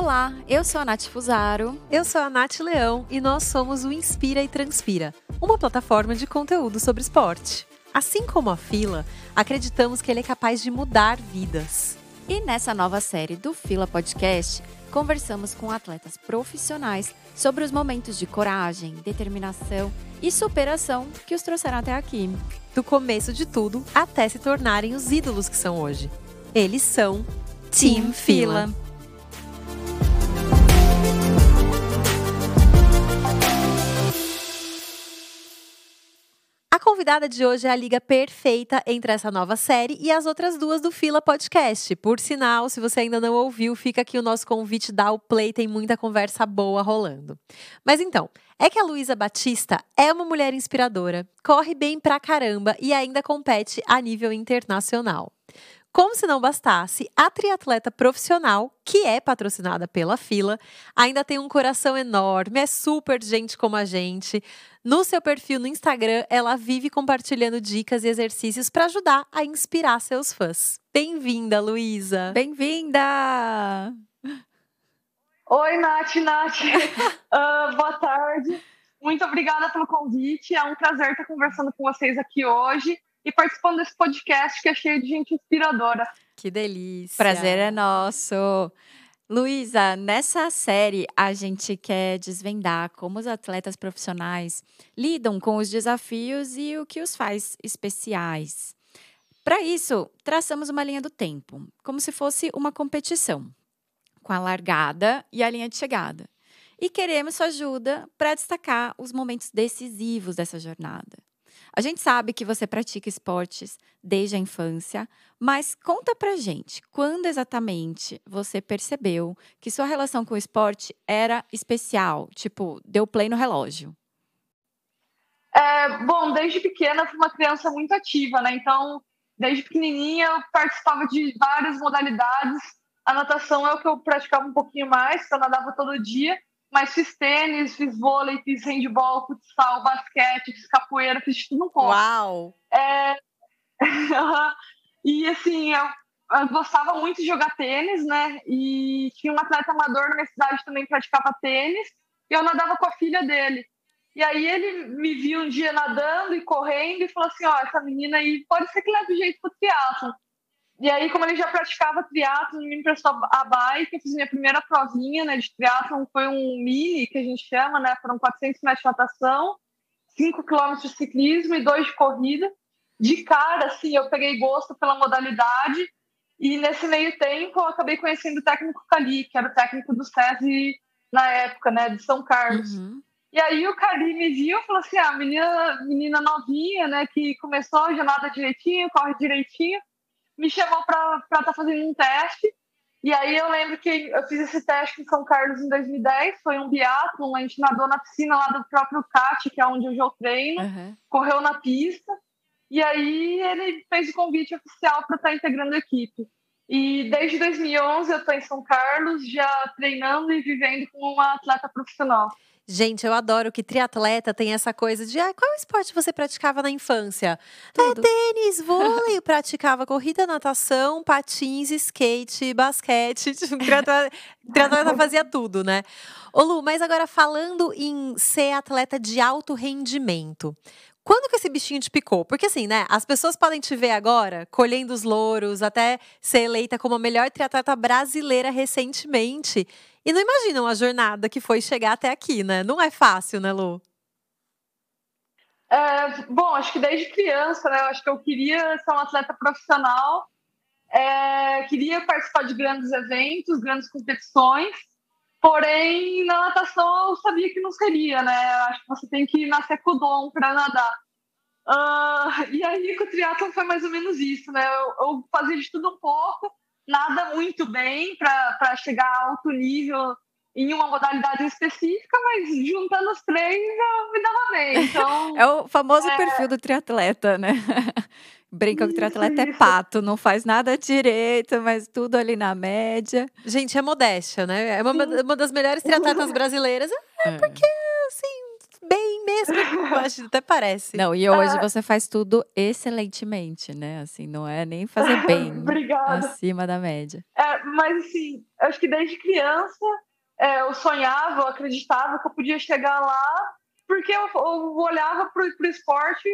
Olá, eu sou a Nath Fusaro. Eu sou a Nath Leão e nós somos o Inspira e Transpira, uma plataforma de conteúdo sobre esporte. Assim como a Fila, acreditamos que ele é capaz de mudar vidas. E nessa nova série do Fila Podcast, conversamos com atletas profissionais sobre os momentos de coragem, determinação e superação que os trouxeram até aqui. Do começo de tudo até se tornarem os ídolos que são hoje. Eles são Team Fila. A convidada de hoje é a liga perfeita entre essa nova série e as outras duas do Fila Podcast. Por sinal, se você ainda não ouviu, fica aqui o nosso convite, dá o play, tem muita conversa boa rolando. Mas então, é que a Luísa Batista é uma mulher inspiradora, corre bem pra caramba e ainda compete a nível internacional. Como se não bastasse, a triatleta profissional, que é patrocinada pela Fila, ainda tem um coração enorme, é super gente como a gente. No seu perfil no Instagram, ela vive compartilhando dicas e exercícios para ajudar a inspirar seus fãs. Bem-vinda, Luísa! Bem-vinda! Oi, Nath, Nath. uh, boa tarde. Muito obrigada pelo convite. É um prazer estar conversando com vocês aqui hoje e participando desse podcast que é cheio de gente inspiradora. Que delícia! Prazer é nosso! Luísa, nessa série a gente quer desvendar como os atletas profissionais lidam com os desafios e o que os faz especiais. Para isso, traçamos uma linha do tempo, como se fosse uma competição, com a largada e a linha de chegada. E queremos sua ajuda para destacar os momentos decisivos dessa jornada. A gente sabe que você pratica esportes desde a infância, mas conta pra gente, quando exatamente você percebeu que sua relação com o esporte era especial? Tipo, deu play no relógio. É, bom, desde pequena fui uma criança muito ativa, né? Então, desde pequenininha eu participava de várias modalidades. A natação é o que eu praticava um pouquinho mais, eu nadava todo dia mas fiz tênis, fiz vôlei, fiz handball, futsal, basquete, fiz capoeira, fiz tudo um pouco. Uau! É... e assim, eu, eu, gostava muito de jogar tênis, né? E tinha um atleta amador na minha cidade também que praticava tênis, e eu nadava com a filha dele. E aí ele me viu um dia nadando e correndo e falou assim, ó, essa menina aí pode ser que leve jeito pro triatlo. E aí, como ele já praticava triatlon, me emprestou a bike, eu fiz minha primeira provinha né, de triatlon, foi um mini, que a gente chama, né? Foram 400 metros de natação, 5 quilômetros de ciclismo e 2 de corrida. De cara, assim, eu peguei gosto pela modalidade e nesse meio tempo eu acabei conhecendo o técnico Cali, que era o técnico do SESI na época, né, de São Carlos. Uhum. E aí o Cali me viu e falou assim, ah, menina, menina novinha, né, que começou, já nada direitinho, corre direitinho, me chamou para estar tá fazendo um teste. E aí eu lembro que eu fiz esse teste em São Carlos em 2010, foi um biatlon, a gente nadou na piscina lá do próprio CAT, que é onde eu já treino, uhum. correu na pista, e aí ele fez o convite oficial para estar tá integrando a equipe. E desde 2011 eu estou em São Carlos, já treinando e vivendo como uma atleta profissional. Gente, eu adoro que triatleta tem essa coisa de ah, qual esporte você praticava na infância? Tudo. É tênis, vôlei, eu praticava corrida, natação, patins, skate, basquete. triatleta, triatleta fazia tudo, né? Ô Lu, mas agora falando em ser atleta de alto rendimento, quando que esse bichinho te picou? Porque assim, né? As pessoas podem te ver agora colhendo os louros, até ser eleita como a melhor triatleta brasileira recentemente. E não imaginam a jornada que foi chegar até aqui, né? Não é fácil, né, Lu? É, bom, acho que desde criança, né? Eu acho que eu queria ser uma atleta profissional, é, queria participar de grandes eventos, grandes competições. Porém, na natação eu sabia que não seria, né? Acho que você tem que nascer com o dom para nadar. Uh, e aí com o triatlon foi mais ou menos isso, né? Eu, eu fazia de tudo um pouco, nada muito bem para chegar a alto nível em uma modalidade específica, mas juntando os três eu me dava bem. Então, é o famoso é... perfil do triatleta, né? Brinca que o triatleta é pato, não faz nada direito, mas tudo ali na média. Gente, é modéstia, né? É uma, uma das melhores triatletas brasileiras. É, é. porque, assim, bem mesmo. Acho até parece. Não, e hoje é. você faz tudo excelentemente, né? Assim, não é nem fazer bem. Obrigada. Acima da média. É, mas assim, acho que desde criança é, eu sonhava, eu acreditava que eu podia chegar lá, porque eu, eu olhava para o esporte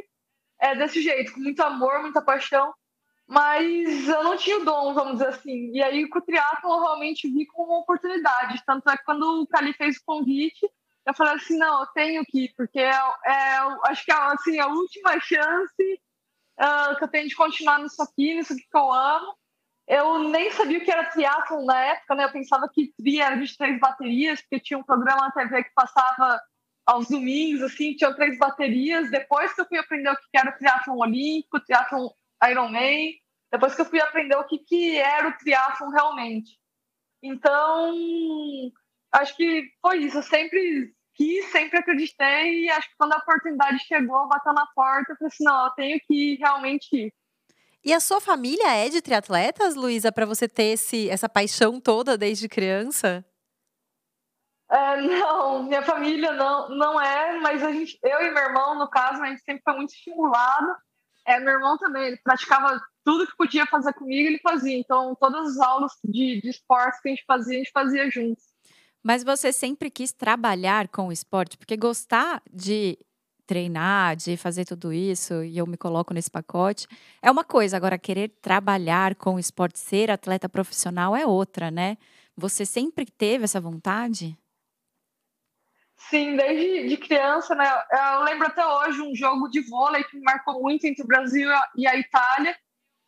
é, desse jeito, com muito amor, muita paixão mas eu não tinha o dom, vamos dizer assim. E aí com o triatlo eu realmente vi como uma oportunidade. Tanto é que quando o Cali fez o convite, eu falei assim, não, eu tenho que ir, porque é, é acho que é assim, a última chance uh, que eu tenho de continuar nisso aqui, nisso aqui que eu amo. Eu nem sabia o que era triatlo na época, né? Eu pensava que tri era de três baterias, porque tinha um programa na TV que passava aos domingos, assim, tinha três baterias. Depois que eu fui aprender o que era o triatlon olímpico, triatlon Ironman, depois que eu fui aprender o que, que era o triatlon realmente. Então, acho que foi isso. Eu sempre quis, sempre acreditei e acho que quando a oportunidade chegou, bateu na porta, eu falei assim, não, eu tenho que realmente ir. E a sua família é de triatletas, Luísa, para você ter esse, essa paixão toda desde criança? É, não, minha família não, não é, mas a gente, eu e meu irmão, no caso, a gente sempre foi muito estimulado. É, meu irmão também, ele praticava tudo que podia fazer comigo, ele fazia. Então, todas as aulas de, de esportes que a gente fazia, a gente fazia juntos. Mas você sempre quis trabalhar com o esporte? Porque gostar de treinar, de fazer tudo isso, e eu me coloco nesse pacote, é uma coisa. Agora, querer trabalhar com o esporte, ser atleta profissional é outra, né? Você sempre teve essa vontade? Sim, desde de criança, né? Eu lembro até hoje um jogo de vôlei que me marcou muito entre o Brasil e a Itália.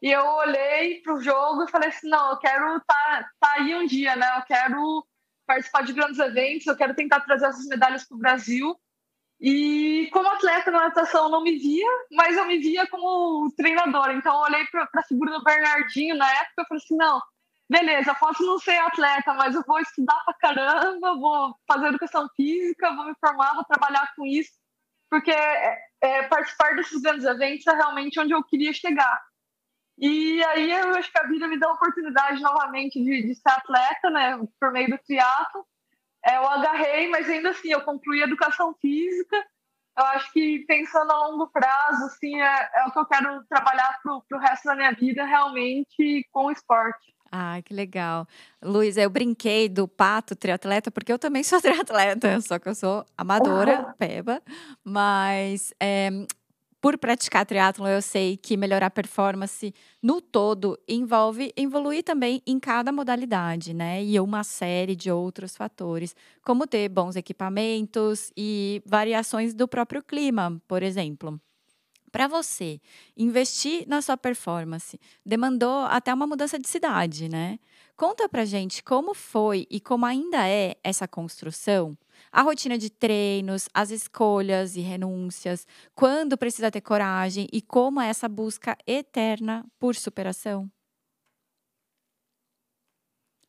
E eu olhei para o jogo e falei assim: não, eu quero estar tá, tá aí um dia, né? Eu quero participar de grandes eventos, eu quero tentar trazer essas medalhas para o Brasil. E como atleta na natação não me via, mas eu me via como treinadora. Então eu olhei para a figura do Bernardinho na época e falei assim: não, beleza, posso não ser atleta, mas eu vou estudar pra caramba, vou fazer educação física, vou me formar, vou trabalhar com isso, porque é, é, participar desses grandes eventos é realmente onde eu queria chegar. E aí eu acho que a vida me deu a oportunidade novamente de, de ser atleta, né, por meio do teatro. É, eu agarrei, mas ainda assim, eu concluí educação física. Eu acho que pensando a longo prazo, assim, é, é o que eu quero trabalhar para o resto da minha vida, realmente, com o esporte. Ai, que legal. Luiz, eu brinquei do pato triatleta, porque eu também sou triatleta, só que eu sou amadora, peba. Mas é, por praticar triatlon, eu sei que melhorar a performance no todo envolve evoluir também em cada modalidade, né? E uma série de outros fatores, como ter bons equipamentos e variações do próprio clima, por exemplo. Para você investir na sua performance, demandou até uma mudança de cidade, né? Conta pra gente como foi e como ainda é essa construção, a rotina de treinos, as escolhas e renúncias, quando precisa ter coragem e como é essa busca eterna por superação.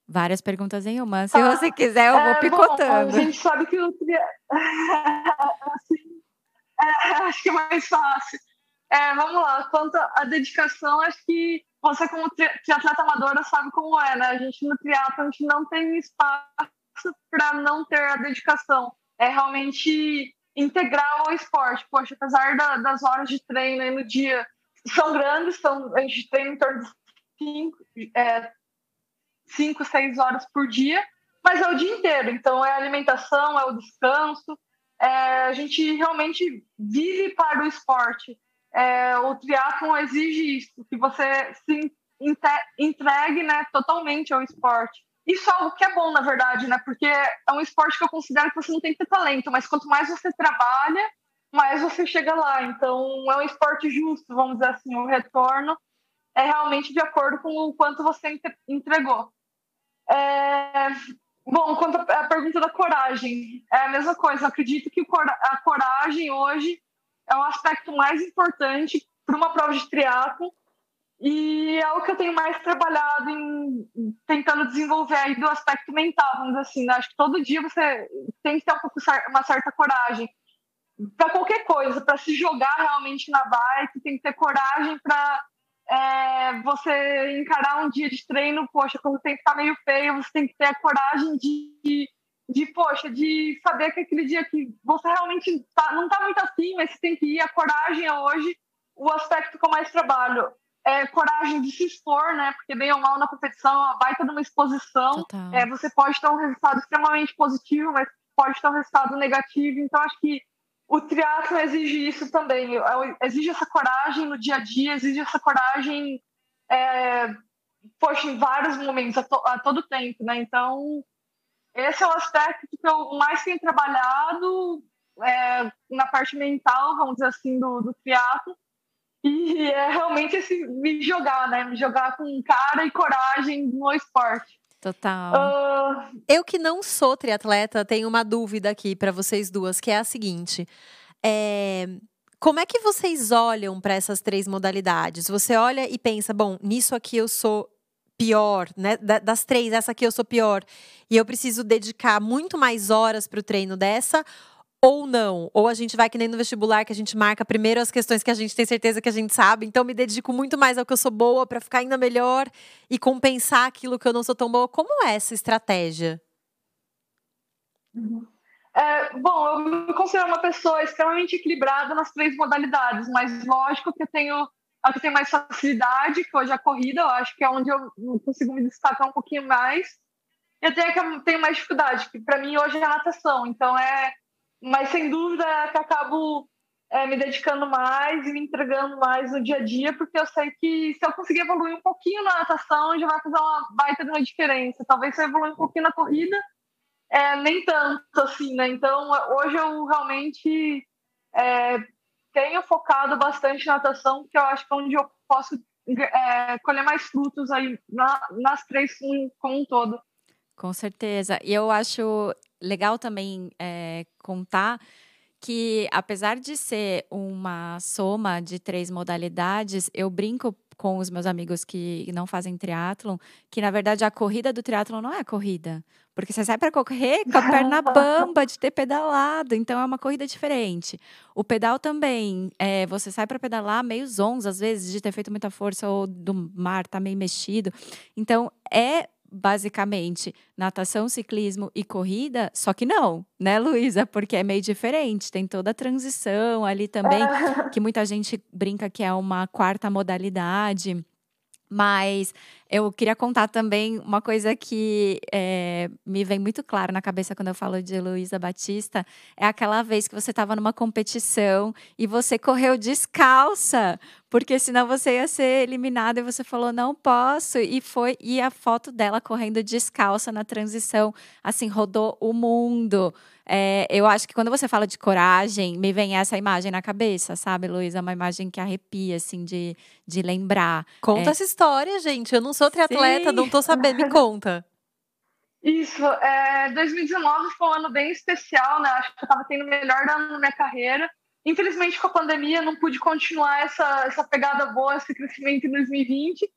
Várias perguntas em uma. Se ah, você quiser, eu vou é, picotando. Bom, a gente sabe que o assim, é, acho que é mais fácil. É, vamos lá. Quanto à dedicação, acho que você, como triatleta amadora, sabe como é, né? A gente no triatlo, a gente não tem espaço para não ter a dedicação. É realmente integrar o esporte. Poxa, apesar da, das horas de treino aí no dia são grandes, são, a gente treina em torno de 5, é, cinco, seis horas por dia, mas é o dia inteiro. Então, é a alimentação, é o descanso. É, a gente realmente vive para o esporte é, o triatlon exige isso, que você se entregue né, totalmente ao esporte. Isso é algo que é bom, na verdade, né? Porque é um esporte que eu considero que você não tem que ter talento, mas quanto mais você trabalha, mais você chega lá. Então, é um esporte justo, vamos dizer assim. O retorno é realmente de acordo com o quanto você entregou. É... Bom, quanto à pergunta da coragem, é a mesma coisa. Eu acredito que a coragem hoje é o aspecto mais importante para uma prova de triatlo e é o que eu tenho mais trabalhado em tentando desenvolver aí do aspecto mental, vamos dizer assim. Né? Acho que todo dia você tem que ter um pouco, uma certa coragem para qualquer coisa, para se jogar realmente na bike, tem que ter coragem para é, você encarar um dia de treino, poxa, quando o tempo está meio feio, você tem que ter a coragem de de, poxa, de saber que aquele dia que você realmente tá, não tá muito assim, mas você tem que ir, a coragem é hoje o aspecto que eu mais trabalho. É coragem de se expor, né? Porque bem ou mal na competição, é uma baita de uma exposição. É, você pode ter um resultado extremamente positivo, mas pode ter um resultado negativo. Então, acho que o triatlo exige isso também. Exige essa coragem no dia a dia, exige essa coragem, é, poxa, em vários momentos, a, to, a todo tempo, né? Então, esse é o aspecto que eu mais tenho trabalhado é, na parte mental, vamos dizer assim, do, do triatlo. E é realmente esse me jogar, né? Me jogar com cara e coragem no esporte. Total. Uh... Eu que não sou triatleta, tenho uma dúvida aqui para vocês duas, que é a seguinte. É... Como é que vocês olham para essas três modalidades? Você olha e pensa, bom, nisso aqui eu sou pior, né? Das três, essa aqui eu sou pior. E eu preciso dedicar muito mais horas para o treino dessa, ou não. Ou a gente vai que nem no vestibular, que a gente marca primeiro as questões que a gente tem certeza que a gente sabe. Então, me dedico muito mais ao que eu sou boa para ficar ainda melhor e compensar aquilo que eu não sou tão boa. Como é essa estratégia? É, bom, eu me considero uma pessoa extremamente equilibrada nas três modalidades, mas lógico que eu tenho a que tem mais facilidade, que hoje é a corrida, eu acho que é onde eu consigo me destacar um pouquinho mais. Eu tenho que eu tenho mais dificuldade, que para mim hoje é a natação, então é mas sem dúvida que acabo é, me dedicando mais e me entregando mais no dia a dia, porque eu sei que se eu conseguir evoluir um pouquinho na natação, já vai fazer uma baita de uma diferença. Talvez se eu evoluir um pouquinho na corrida, é, nem tanto assim, né? Então, hoje eu realmente é, tenho focado bastante na natação, porque eu acho que é onde eu posso é, colher mais frutos aí na, nas três como um todo. Com certeza. E eu acho legal também é, contar que, apesar de ser uma soma de três modalidades, eu brinco com os meus amigos que não fazem triatlon, que na verdade a corrida do triatlon não é a corrida. Porque você sai para correr com a perna bamba de ter pedalado, então é uma corrida diferente. O pedal também, é, você sai para pedalar meio zonzo, às vezes, de ter feito muita força ou do mar tá meio mexido. Então é basicamente natação, ciclismo e corrida, só que não, né, Luísa? Porque é meio diferente, tem toda a transição ali também, que muita gente brinca que é uma quarta modalidade. Mas eu queria contar também uma coisa que é, me vem muito claro na cabeça quando eu falo de Luísa Batista. É aquela vez que você estava numa competição e você correu descalça, porque senão você ia ser eliminada e você falou, não posso. E foi, e a foto dela correndo descalça na transição, assim, rodou o mundo. É, eu acho que quando você fala de coragem, me vem essa imagem na cabeça, sabe, Luísa? É uma imagem que arrepia, assim, de, de lembrar. Conta é... essa história, gente. Eu não sou triatleta, Sim. não tô sabendo. Me conta. Isso, é, 2019 foi um ano bem especial, né? Acho que eu estava tendo o melhor ano na minha carreira. Infelizmente, com a pandemia, não pude continuar essa, essa pegada boa, esse crescimento em 2020.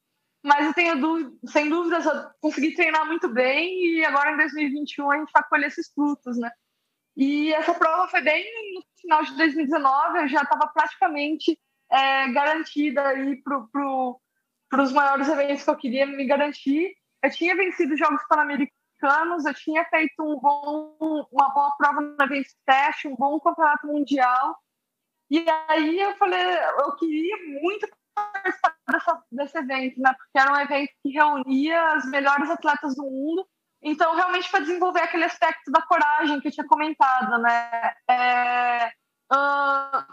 Mas eu tenho, sem dúvidas, eu consegui treinar muito bem e agora em 2021 a gente vai colher esses frutos, né? E essa prova foi bem no final de 2019, eu já estava praticamente é, garantida aí para pro, os maiores eventos que eu queria me garantir. Eu tinha vencido os Jogos Pan-Americanos, eu tinha feito um bom, uma boa prova no evento teste, um bom campeonato mundial. E aí eu falei, eu queria muito participar dessa, desse evento, né? Porque era um evento que reunia as melhores atletas do mundo então, realmente, para desenvolver aquele aspecto da coragem que eu tinha comentado, né? É, uh,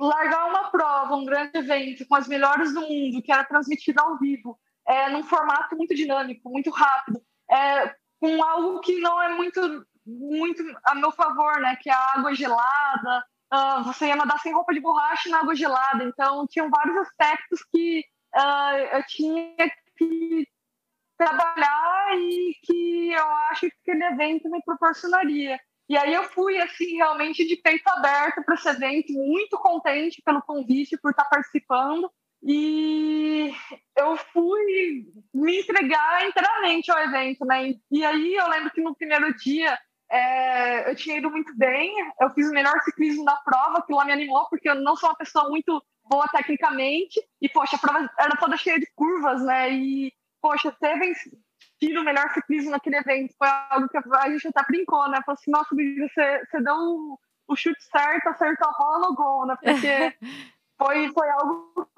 largar uma prova, um grande evento com as melhores do mundo, que era transmitido ao vivo, é, num formato muito dinâmico, muito rápido, é, com algo que não é muito, muito a meu favor, né? Que é a água gelada. Uh, você ia nadar sem roupa de borracha na água gelada. Então, tinham vários aspectos que uh, eu tinha que trabalhar e que eu acho que aquele evento me proporcionaria. E aí eu fui, assim, realmente de peito aberto para esse evento, muito contente pelo convite, por estar participando. E eu fui me entregar inteiramente ao evento, né? E aí eu lembro que no primeiro dia é, eu tinha ido muito bem, eu fiz o melhor ciclismo da prova, que lá me animou, porque eu não sou uma pessoa muito boa tecnicamente, e poxa, a prova era toda cheia de curvas, né? E poxa, ter, tira o melhor ciclismo naquele evento. Foi algo que a gente até brincou, né? Falou assim, nossa, você, você deu o, o chute certo, acertou a bola, o gol, né? Porque foi, foi algo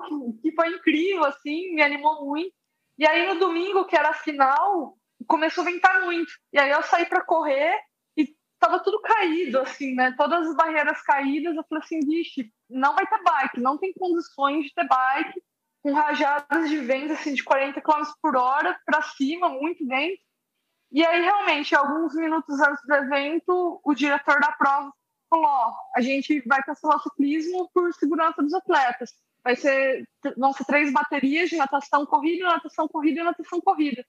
que, foi incrível, assim, me animou muito. E aí no domingo, que era a final, começou a ventar muito. E aí eu saí para correr tava tudo caído, assim, né? Todas as barreiras caídas. Eu falei assim, vixe, não vai ter bike, não tem condições de ter bike com rajadas de vento assim, de 40 km por hora para cima, muito vento. E aí, realmente, alguns minutos antes do evento, o diretor da prova falou: ó, a gente vai cancelar o ciclismo por segurança dos atletas. Vai ser, vão ser três baterias de natação corrida, natação corrida e natação corrida.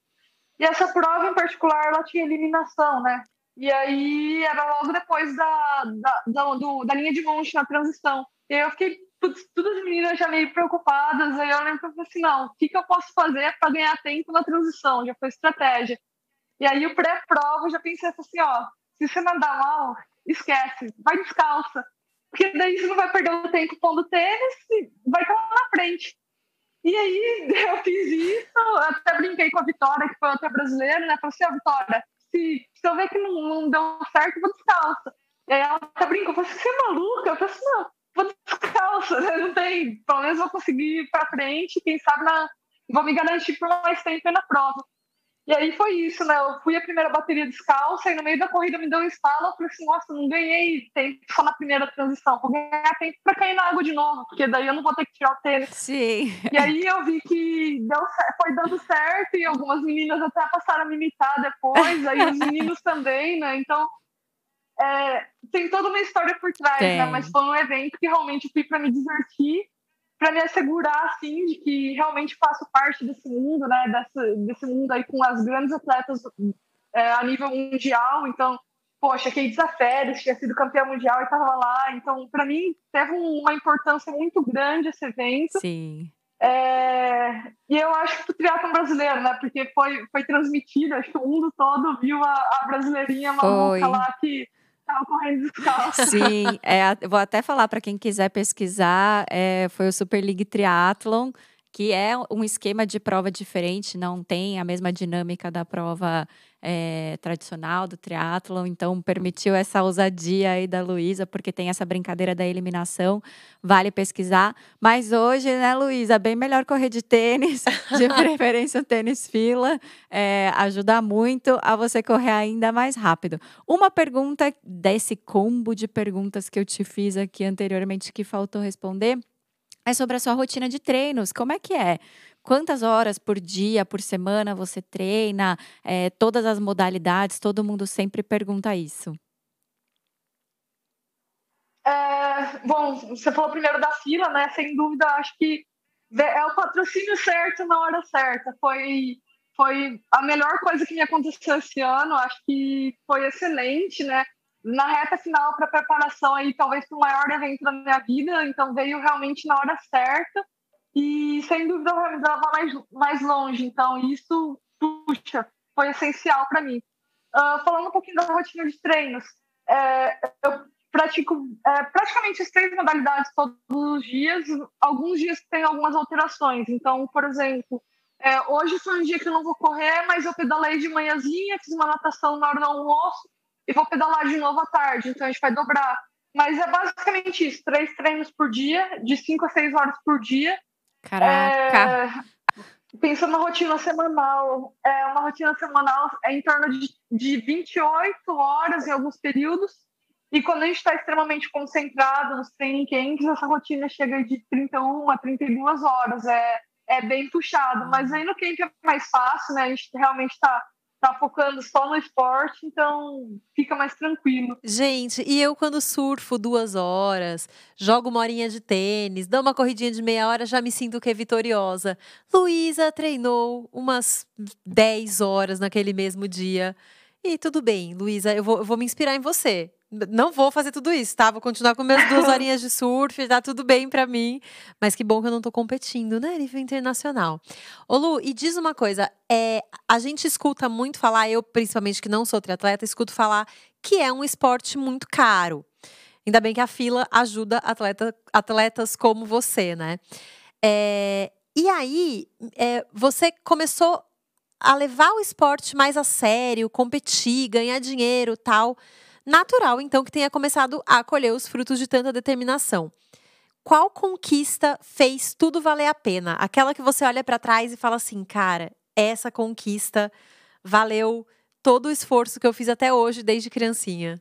E essa prova em particular, ela tinha eliminação, né? E aí era logo depois da, da, da, do, da linha de monte na transição. E aí eu fiquei, putz, todas as meninas já meio preocupadas. Aí eu lembro que eu assim: não, o que, que eu posso fazer para ganhar tempo na transição? Já foi estratégia. E aí o pré-prova já pensei assim: ó, se você mandar mal, esquece, vai descalça. Porque daí você não vai perder o tempo pondo tênis, vai estar na frente. E aí eu fiz isso, até brinquei com a Vitória, que foi outra brasileira, né? Falei assim, oh, Vitória, se, se eu ver que não, não deu certo, vou descalça. E aí ela até brincou, falei assim, você é maluca? Eu falei assim, não, vou descalça, né? Não tem, pelo menos vou conseguir ir pra frente, quem sabe na, vou me garantir por mais tempo na prova. E aí foi isso, né? Eu fui a primeira bateria descalça e no meio da corrida me deu um estalo. Eu falei assim: nossa, não ganhei tempo só na primeira transição, vou ganhar tempo para cair na água de novo, porque daí eu não vou ter que tirar o tênis. Sim. E aí eu vi que deu, foi dando certo e algumas meninas até passaram a me imitar depois, aí os meninos também, né? Então é, tem toda uma história por trás, né? tem. né? Mas foi um evento que realmente fui para me divertir para me assegurar assim de que realmente faço parte desse mundo, né? Desse, desse mundo aí com as grandes atletas é, a nível mundial. Então, poxa, Kate Zaferes tinha sido campeã mundial e estava lá. Então, para mim teve uma importância muito grande esse evento. Sim. É, e eu acho que o triatlon brasileiro, né? Porque foi, foi transmitido, acho que o mundo todo viu a, a brasileirinha maluca lá que estava correndo descalço. Sim, é, vou até falar para quem quiser pesquisar, é, foi o Super League Triathlon, que é um esquema de prova diferente, não tem a mesma dinâmica da prova é, tradicional do triatlon, então permitiu essa ousadia aí da Luísa, porque tem essa brincadeira da eliminação, vale pesquisar. Mas hoje, né, Luísa, bem melhor correr de tênis, de preferência tênis fila, é, ajuda muito a você correr ainda mais rápido. Uma pergunta desse combo de perguntas que eu te fiz aqui anteriormente que faltou responder é sobre a sua rotina de treinos. Como é que é? Quantas horas por dia, por semana você treina, é, todas as modalidades, todo mundo sempre pergunta isso. É, bom, você falou primeiro da fila, né? Sem dúvida, acho que é o patrocínio certo na hora certa. Foi, foi a melhor coisa que me aconteceu esse ano. Acho que foi excelente, né? Na reta final para preparação aí, talvez para o maior evento da minha vida. Então veio realmente na hora certa e sem dúvida eu me levava mais, mais longe. Então, isso, puxa, foi essencial para mim. Uh, falando um pouquinho da rotina de treinos, é, eu pratico é, praticamente as três modalidades todos os dias. Alguns dias tem algumas alterações. Então, por exemplo, é, hoje foi um dia que eu não vou correr, mas eu pedalei de manhãzinha, fiz uma natação na hora do almoço e vou pedalar de novo à tarde. Então, a gente vai dobrar. Mas é basicamente isso: três treinos por dia, de cinco a seis horas por dia. Caraca! É, pensando na rotina semanal, é uma rotina semanal é em torno de, de 28 horas em alguns períodos. E quando a gente está extremamente concentrado nos training camps, essa rotina chega de 31 a 32 horas. É, é bem puxado. Mas aí no camp é mais fácil, né? A gente realmente está tá focando só no esporte, então fica mais tranquilo. Gente, e eu quando surfo duas horas, jogo uma horinha de tênis, dou uma corridinha de meia hora, já me sinto que é vitoriosa. Luísa treinou umas 10 horas naquele mesmo dia. E tudo bem, Luísa, eu vou, eu vou me inspirar em você não vou fazer tudo isso, tá? Vou continuar com minhas duas horinhas de surf, tá tudo bem para mim. Mas que bom que eu não tô competindo, né? Nível internacional. Ô Lu, e diz uma coisa, é, a gente escuta muito falar, eu principalmente que não sou triatleta, escuto falar que é um esporte muito caro. Ainda bem que a fila ajuda atleta, atletas como você, né? É, e aí, é, você começou a levar o esporte mais a sério, competir, ganhar dinheiro, tal. Natural, então, que tenha começado a colher os frutos de tanta determinação. Qual conquista fez tudo valer a pena? Aquela que você olha para trás e fala assim, cara, essa conquista valeu todo o esforço que eu fiz até hoje, desde criancinha.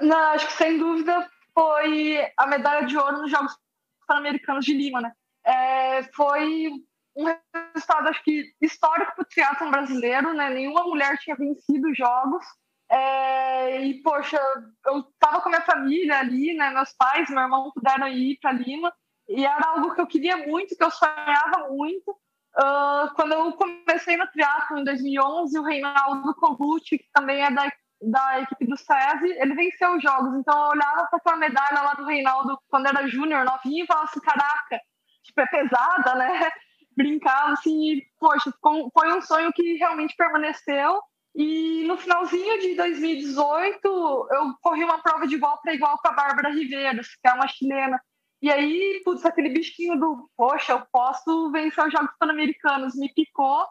Não, acho que sem dúvida foi a medalha de ouro nos Jogos Pan-Americanos de Lima, né? É, foi um resultado, acho que, histórico para o triatlon brasileiro, né? Nenhuma mulher tinha vencido os Jogos. É, e, poxa, eu estava com a minha família ali, né? Meus pais, meu irmão puderam ir para Lima. E era algo que eu queria muito, que eu sonhava muito. Uh, quando eu comecei no triatlo em 2011, o Reinaldo Colucci, que também é da, da equipe do SESI, ele venceu os jogos. Então eu olhava para aquela medalha lá do Reinaldo quando era júnior, novinho, e falava assim, caraca, tipo, é pesada, né? Brincava assim, e, poxa, foi um sonho que realmente permaneceu. E no finalzinho de 2018, eu corri uma prova de igual para igual com a Bárbara Riveiros, que é uma chilena. E aí, putz, aquele bichinho do, poxa, eu posso vencer os Jogos Pan-Americanos, me picou,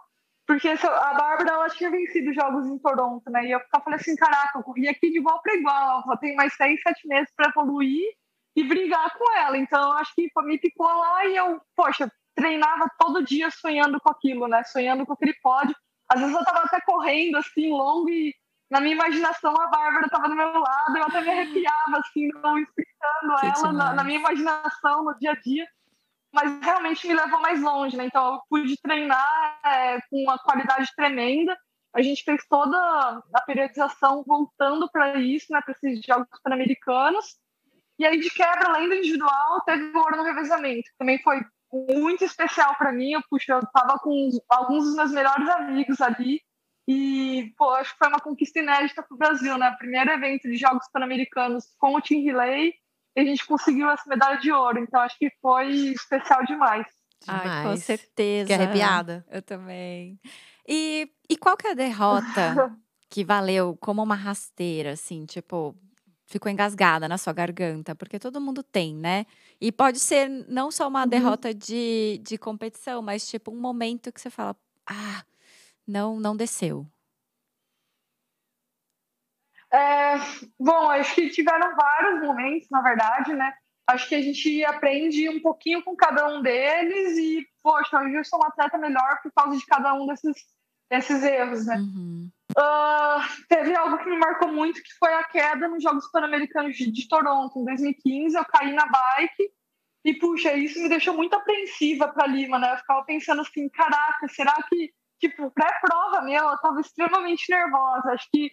porque a Bárbara, ela tinha vencido os Jogos em Toronto, né? E eu falei assim, caraca, eu corri aqui de igual para igual, só tenho mais seis, sete meses para evoluir e brigar com ela. Então, acho que me picou lá e eu, poxa, treinava todo dia sonhando com aquilo, né? Sonhando com aquele pódio. Às vezes eu tava até correndo, assim, longo e na minha imaginação a Bárbara estava do meu lado, eu até me arrepiava, assim, não explicando que ela na, na, minha imaginação, no dia a dia. Mas realmente me levou mais longe, né? Então eu pude treinar é, com uma qualidade tremenda. A gente fez toda a periodização voltando para isso, né? Para esses Jogos Pan-Americanos. E aí, de quebra, além do individual, teve o ouro no revezamento, também foi muito especial para mim. Eu, puxa, eu estava com alguns dos meus melhores amigos ali e, pô, acho que foi uma conquista inédita para o Brasil, né? Primeiro evento de Jogos Pan-Americanos com o Team Relay e a gente conseguiu essa medalha de ouro. Então, acho que foi especial demais. demais. Ai, com certeza. Fiquei arrepiada. Eu também. E, e qual que é a derrota que valeu como uma rasteira, assim, tipo, ficou engasgada na sua garganta? Porque todo mundo tem, né? E pode ser não só uma uhum. derrota de, de competição, mas tipo um momento que você fala, ah não, não desceu? É, bom, acho que tiveram vários momentos, na verdade, né? Acho que a gente aprende um pouquinho com cada um deles e, poxa, hoje eu sou uma atleta melhor por causa de cada um desses, desses erros, né? Uhum. Uh, teve algo que me marcou muito, que foi a queda nos Jogos Pan-Americanos de, de Toronto, em 2015. Eu caí na bike e, puxa, isso me deixou muito apreensiva para Lima, né? Eu ficava pensando assim, caraca, será que tipo, pré-prova mesmo, eu tava extremamente nervosa. Acho que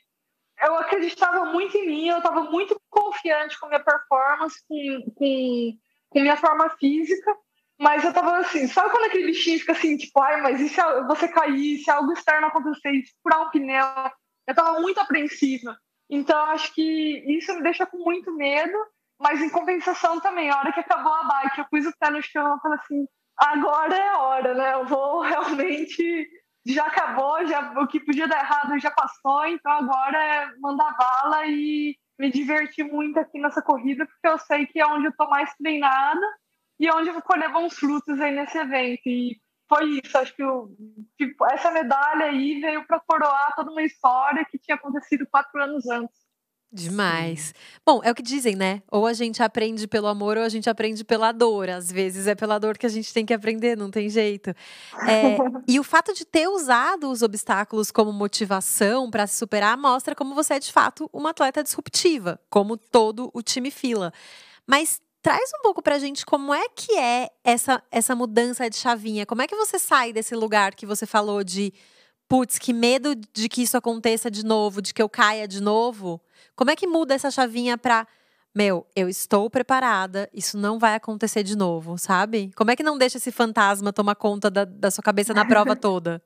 eu acreditava muito em mim, eu tava muito confiante com minha performance, com, com, com minha forma física, mas eu tava assim, sabe quando aquele bichinho fica assim, tipo, ai, mas e se você cair, se algo externo acontecer, se furar um pneu? Eu tava muito apreensiva. Então, acho que isso me deixa com muito medo, mas em compensação também, a hora que acabou a bike, eu pus o pé no chão, eu falei assim, agora é a hora, né? Eu vou realmente já acabou, já o que podia dar errado já passou, então agora é mandar bala e me divertir muito aqui nessa corrida, porque eu sei que é onde eu estou mais treinada e é onde colher bons frutos aí nesse evento. E foi isso, acho que, o, tipo, essa medalha aí veio para coroar toda uma história que tinha acontecido quatro anos antes. Demais. Bom, é o que dizem, né? Ou a gente aprende pelo amor ou a gente aprende pela dor. Às vezes é pela dor que a gente tem que aprender, não tem jeito. É, e o fato de ter usado os obstáculos como motivação para se superar mostra como você é de fato uma atleta disruptiva, como todo o time fila. Mas traz um pouco pra gente como é que é essa, essa mudança de chavinha. Como é que você sai desse lugar que você falou de putz, que medo de que isso aconteça de novo, de que eu caia de novo? Como é que muda essa chavinha para meu, eu estou preparada, isso não vai acontecer de novo, sabe? Como é que não deixa esse fantasma tomar conta da, da sua cabeça na prova toda?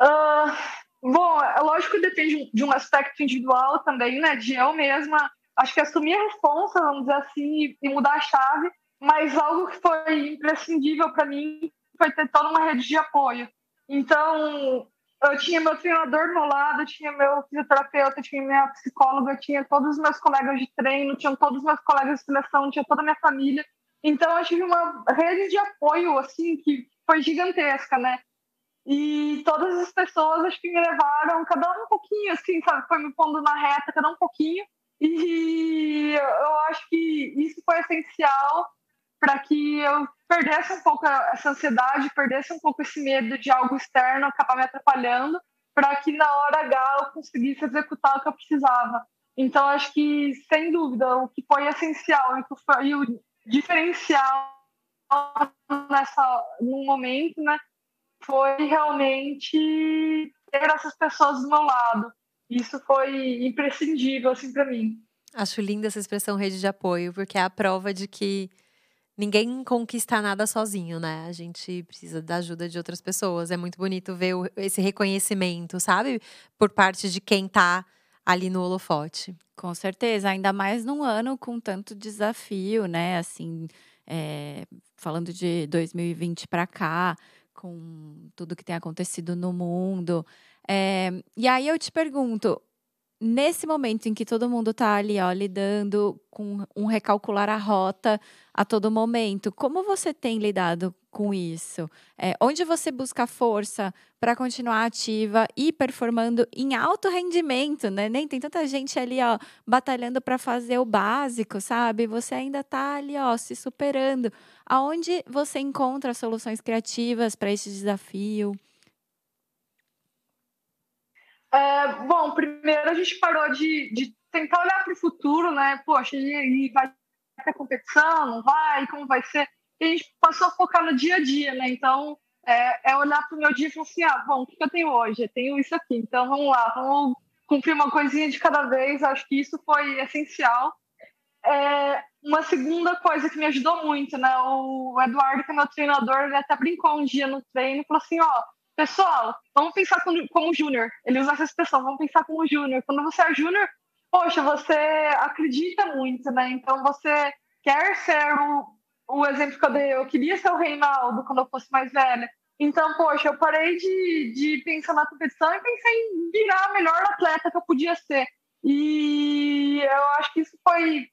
Uh, bom, é lógico que depende de um aspecto individual também, né? De eu mesma, acho que assumir a responsa, vamos dizer assim, e mudar a chave, mas algo que foi imprescindível para mim foi ter toda uma rede de apoio. Então, eu tinha meu treinador do meu lado, tinha meu fisioterapeuta, tinha minha psicóloga, tinha todos os meus colegas de treino, tinha todos os meus colegas de seleção, tinha toda a minha família. Então eu tive uma rede de apoio assim que foi gigantesca, né? E todas as pessoas acho que me levaram, cada um um pouquinho, assim, sabe? Foi me pondo na reta, cada um pouquinho. E eu acho que isso foi essencial para que eu perdesse um pouco essa ansiedade, perdesse um pouco esse medo de algo externo acabar me atrapalhando, para que na hora H eu conseguisse executar o que eu precisava. Então, acho que, sem dúvida, o que foi essencial e o diferencial nessa, no momento, né, foi realmente ter essas pessoas do meu lado. Isso foi imprescindível, assim, para mim. Acho linda essa expressão rede de apoio, porque é a prova de que ninguém conquista nada sozinho, né? A gente precisa da ajuda de outras pessoas. É muito bonito ver esse reconhecimento, sabe? Por parte de quem tá ali no holofote. Com certeza, ainda mais num ano com tanto desafio, né? Assim, é, falando de 2020 para cá, com tudo que tem acontecido no mundo. É, e aí eu te pergunto, nesse momento em que todo mundo está ali, ó, lidando com um recalcular a rota a todo momento, como você tem lidado com isso? É, onde você busca força para continuar ativa e performando em alto rendimento, né? Nem tem tanta gente ali, ó, batalhando para fazer o básico, sabe? Você ainda está ali, ó, se superando. Aonde você encontra soluções criativas para esse desafio? É, bom, primeiro a gente parou de, de tentar olhar para o futuro, né? Poxa, e, vai ter competição, não vai, como vai ser? E a gente passou a focar no dia a dia, né? Então, é, é olhar para o meu dia e falar assim, ah, bom, o que eu tenho hoje? Eu tenho isso aqui, então vamos lá, vamos cumprir uma coisinha de cada vez. Acho que isso foi essencial. É, uma segunda coisa que me ajudou muito, né? O Eduardo, que é meu treinador, ele até brincou um dia no treino e falou assim, ó, pessoal, vamos pensar como, como júnior. Ele usa essa expressão, vamos pensar como júnior. Quando você é júnior, poxa, você acredita muito, né? Então você quer ser o, o exemplo que eu dei. Eu queria ser o Reinaldo quando eu fosse mais velha. Então, poxa, eu parei de, de pensar na competição e pensei em virar a melhor atleta que eu podia ser. E eu acho que isso foi,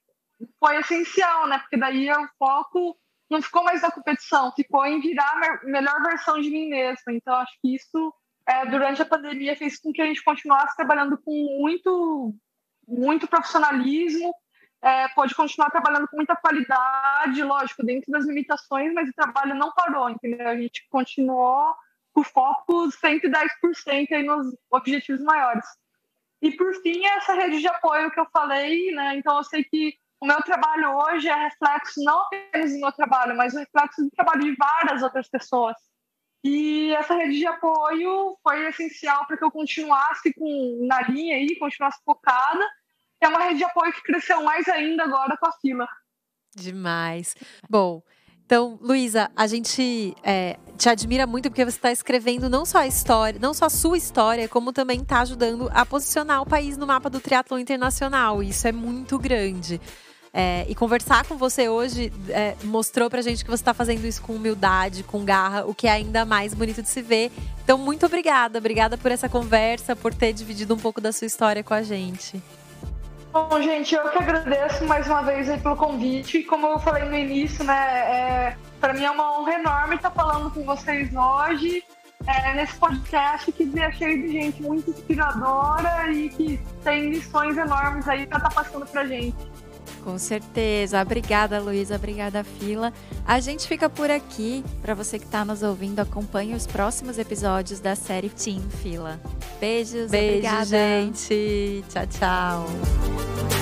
foi essencial, né? Porque daí o foco não ficou mais na competição, ficou em virar a melhor versão de mim mesma. Então, acho que isso, é, durante a pandemia, fez com que a gente continuasse trabalhando com muito, muito profissionalismo, é, pode continuar trabalhando com muita qualidade, lógico, dentro das limitações, mas o trabalho não parou, entendeu? A gente continuou com foco 110% aí nos objetivos maiores. E, por fim, essa rede de apoio que eu falei, né? Então, eu sei que o meu trabalho hoje é reflexo não apenas do meu trabalho, mas o reflexo do trabalho de várias outras pessoas. E essa rede de apoio foi essencial para que eu continuasse com, na linha aí, continuasse focada. É uma rede de apoio que cresceu mais ainda agora com a fila. Demais. Bom, então, Luísa, a gente é, te admira muito porque você está escrevendo não só a história, não só a sua história, como também está ajudando a posicionar o país no mapa do triatlo internacional. Isso é muito grande. É, e conversar com você hoje é, mostrou pra gente que você está fazendo isso com humildade, com garra, o que é ainda mais bonito de se ver. Então, muito obrigada. Obrigada por essa conversa, por ter dividido um pouco da sua história com a gente. Bom, gente, eu que agradeço mais uma vez pelo convite. Como eu falei no início, né, é, para mim é uma honra enorme estar falando com vocês hoje. É, nesse podcast que é cheio de gente muito inspiradora e que tem lições enormes aí para estar tá passando para gente. Com certeza. Obrigada, Luísa. Obrigada, Fila. A gente fica por aqui. Para você que está nos ouvindo, acompanhe os próximos episódios da série Team Fila. Beijos, Beijo, obrigada. gente. Tchau, tchau.